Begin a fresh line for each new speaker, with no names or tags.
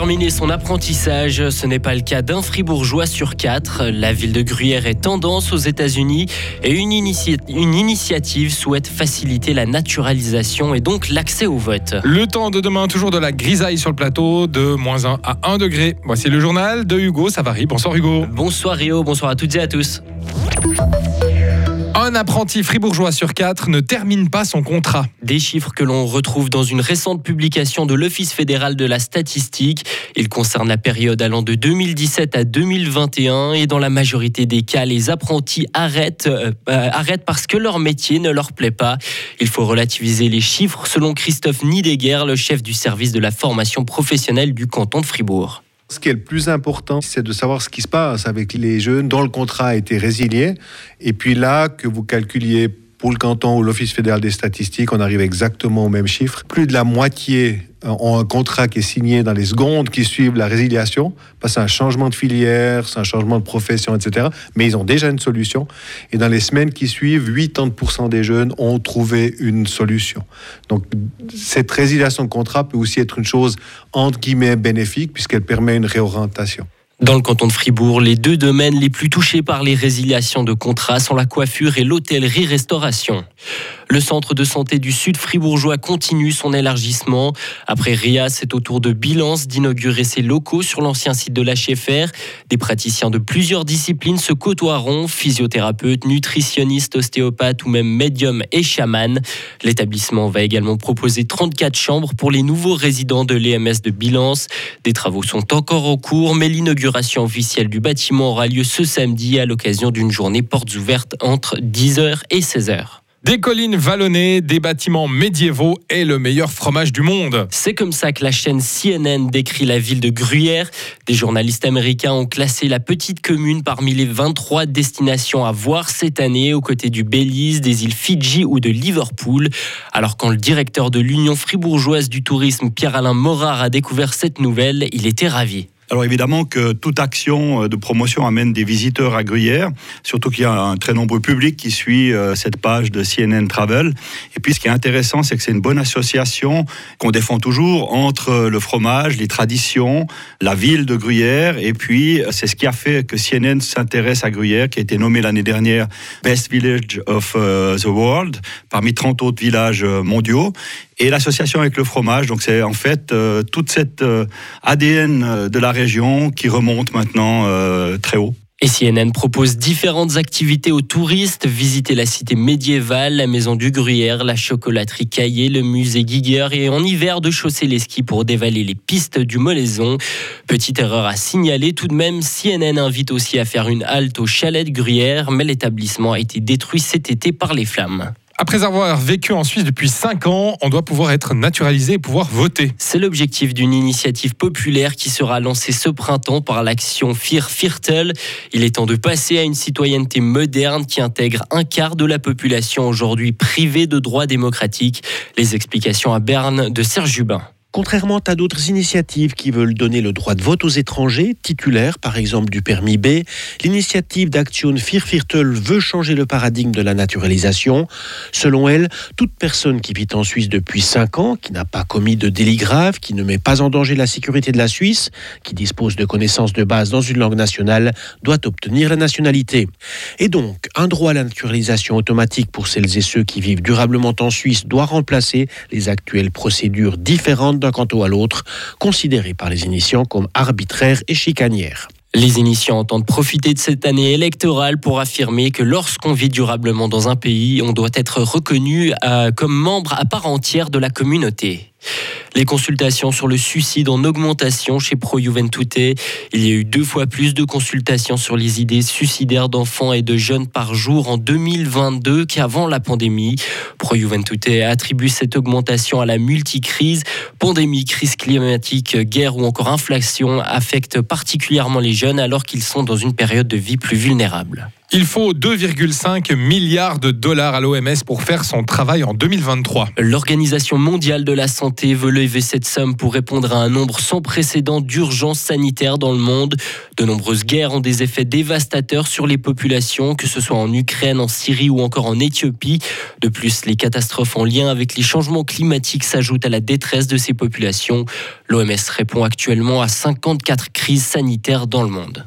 terminé son apprentissage. Ce n'est pas le cas d'un fribourgeois sur quatre. La ville de Gruyère est tendance aux États-Unis et une, une, initiative souhaite faciliter la naturalisation et donc l'accès au vote.
Le temps de demain, toujours de la grisaille sur le plateau, de moins 1 à 1 degré. Voici le journal de Hugo Savary. Bonsoir Hugo.
Bonsoir Rio, bonsoir à toutes et à tous.
Un apprenti fribourgeois sur quatre ne termine pas son contrat.
Des chiffres que l'on retrouve dans une récente publication de l'Office fédéral de la statistique. Ils concernent la période allant de 2017 à 2021 et dans la majorité des cas, les apprentis arrêtent, euh, euh, arrêtent parce que leur métier ne leur plaît pas. Il faut relativiser les chiffres selon Christophe Nideguer, le chef du service de la formation professionnelle du canton de Fribourg.
Ce qui est le plus important, c'est de savoir ce qui se passe avec les jeunes dont le contrat a été résilié. Et puis là, que vous calculiez pour le canton ou l'Office fédéral des statistiques, on arrive exactement au même chiffre. Plus de la moitié ont un contrat qui est signé dans les secondes qui suivent la résiliation, parce que c'est un changement de filière, c'est un changement de profession, etc. Mais ils ont déjà une solution. Et dans les semaines qui suivent, 80% des jeunes ont trouvé une solution. Donc cette résiliation de contrat peut aussi être une chose entre guillemets bénéfique, puisqu'elle permet une réorientation.
Dans le canton de Fribourg, les deux domaines les plus touchés par les résiliations de contrats sont la coiffure et l'hôtellerie-restauration. Le centre de santé du Sud fribourgeois continue son élargissement. Après RIA, c'est au tour de Bilance d'inaugurer ses locaux sur l'ancien site de l'HFR. Des praticiens de plusieurs disciplines se côtoieront, physiothérapeutes, nutritionnistes, ostéopathes ou même médiums et chamans. L'établissement va également proposer 34 chambres pour les nouveaux résidents de l'EMS de Bilance. Des travaux sont encore en cours, mais l'inauguration officielle du bâtiment aura lieu ce samedi à l'occasion d'une journée portes ouvertes entre 10h et 16h.
Des collines vallonnées, des bâtiments médiévaux et le meilleur fromage du monde.
C'est comme ça que la chaîne CNN décrit la ville de Gruyère. Des journalistes américains ont classé la petite commune parmi les 23 destinations à voir cette année aux côtés du Belize, des îles Fidji ou de Liverpool. Alors quand le directeur de l'Union fribourgeoise du tourisme Pierre-Alain Morard a découvert cette nouvelle, il était ravi.
Alors évidemment que toute action euh, de promotion amène des visiteurs à Gruyère, surtout qu'il y a un très nombreux public qui suit euh, cette page de CNN Travel. Et puis ce qui est intéressant, c'est que c'est une bonne association qu'on défend toujours entre le fromage, les traditions, la ville de Gruyère, et puis c'est ce qui a fait que CNN s'intéresse à Gruyère, qui a été nommé l'année dernière Best Village of euh, the World, parmi 30 autres villages mondiaux et l'association avec le fromage. Donc c'est en fait toute cette ADN de la région qui remonte maintenant euh, très haut.
Et CNN propose différentes activités aux touristes, visiter la cité médiévale, la maison du Gruyère, la chocolaterie Caillé, le musée Giger et en hiver de chausser les skis pour dévaler les pistes du Molaison. Petite erreur à signaler tout de même, CNN invite aussi à faire une halte au chalet de Gruyère, mais l'établissement a été détruit cet été par les flammes.
Après avoir vécu en Suisse depuis 5 ans, on doit pouvoir être naturalisé et pouvoir voter.
C'est l'objectif d'une initiative populaire qui sera lancée ce printemps par l'action Fir Viertel. Il est temps de passer à une citoyenneté moderne qui intègre un quart de la population aujourd'hui privée de droits démocratiques. Les explications à Berne de Serge Jubin.
Contrairement à d'autres initiatives qui veulent donner le droit de vote aux étrangers, titulaires par exemple du permis B, l'initiative d'Action Vierviertel veut changer le paradigme de la naturalisation. Selon elle, toute personne qui vit en Suisse depuis 5 ans, qui n'a pas commis de délit grave, qui ne met pas en danger la sécurité de la Suisse, qui dispose de connaissances de base dans une langue nationale, doit obtenir la nationalité. Et donc, un droit à la naturalisation automatique pour celles et ceux qui vivent durablement en Suisse doit remplacer les actuelles procédures différentes d'un canton à l'autre, considérées par les initiants comme arbitraires et chicanières.
Les initiants entendent profiter de cette année électorale pour affirmer que lorsqu'on vit durablement dans un pays, on doit être reconnu euh, comme membre à part entière de la communauté. Les consultations sur le suicide en augmentation chez Pro Juventute. Il y a eu deux fois plus de consultations sur les idées suicidaires d'enfants et de jeunes par jour en 2022 qu'avant la pandémie. Pro Juventute attribue cette augmentation à la multicrise. Pandémie, crise climatique, guerre ou encore inflation affectent particulièrement les jeunes alors qu'ils sont dans une période de vie plus vulnérable.
Il faut 2,5 milliards de dollars à l'OMS pour faire son travail en 2023.
L'Organisation mondiale de la santé veut lever cette somme pour répondre à un nombre sans précédent d'urgences sanitaires dans le monde. De nombreuses guerres ont des effets dévastateurs sur les populations, que ce soit en Ukraine, en Syrie ou encore en Éthiopie. De plus, les catastrophes en lien avec les changements climatiques s'ajoutent à la détresse de ces populations. L'OMS répond actuellement à 54 crises sanitaires dans le monde.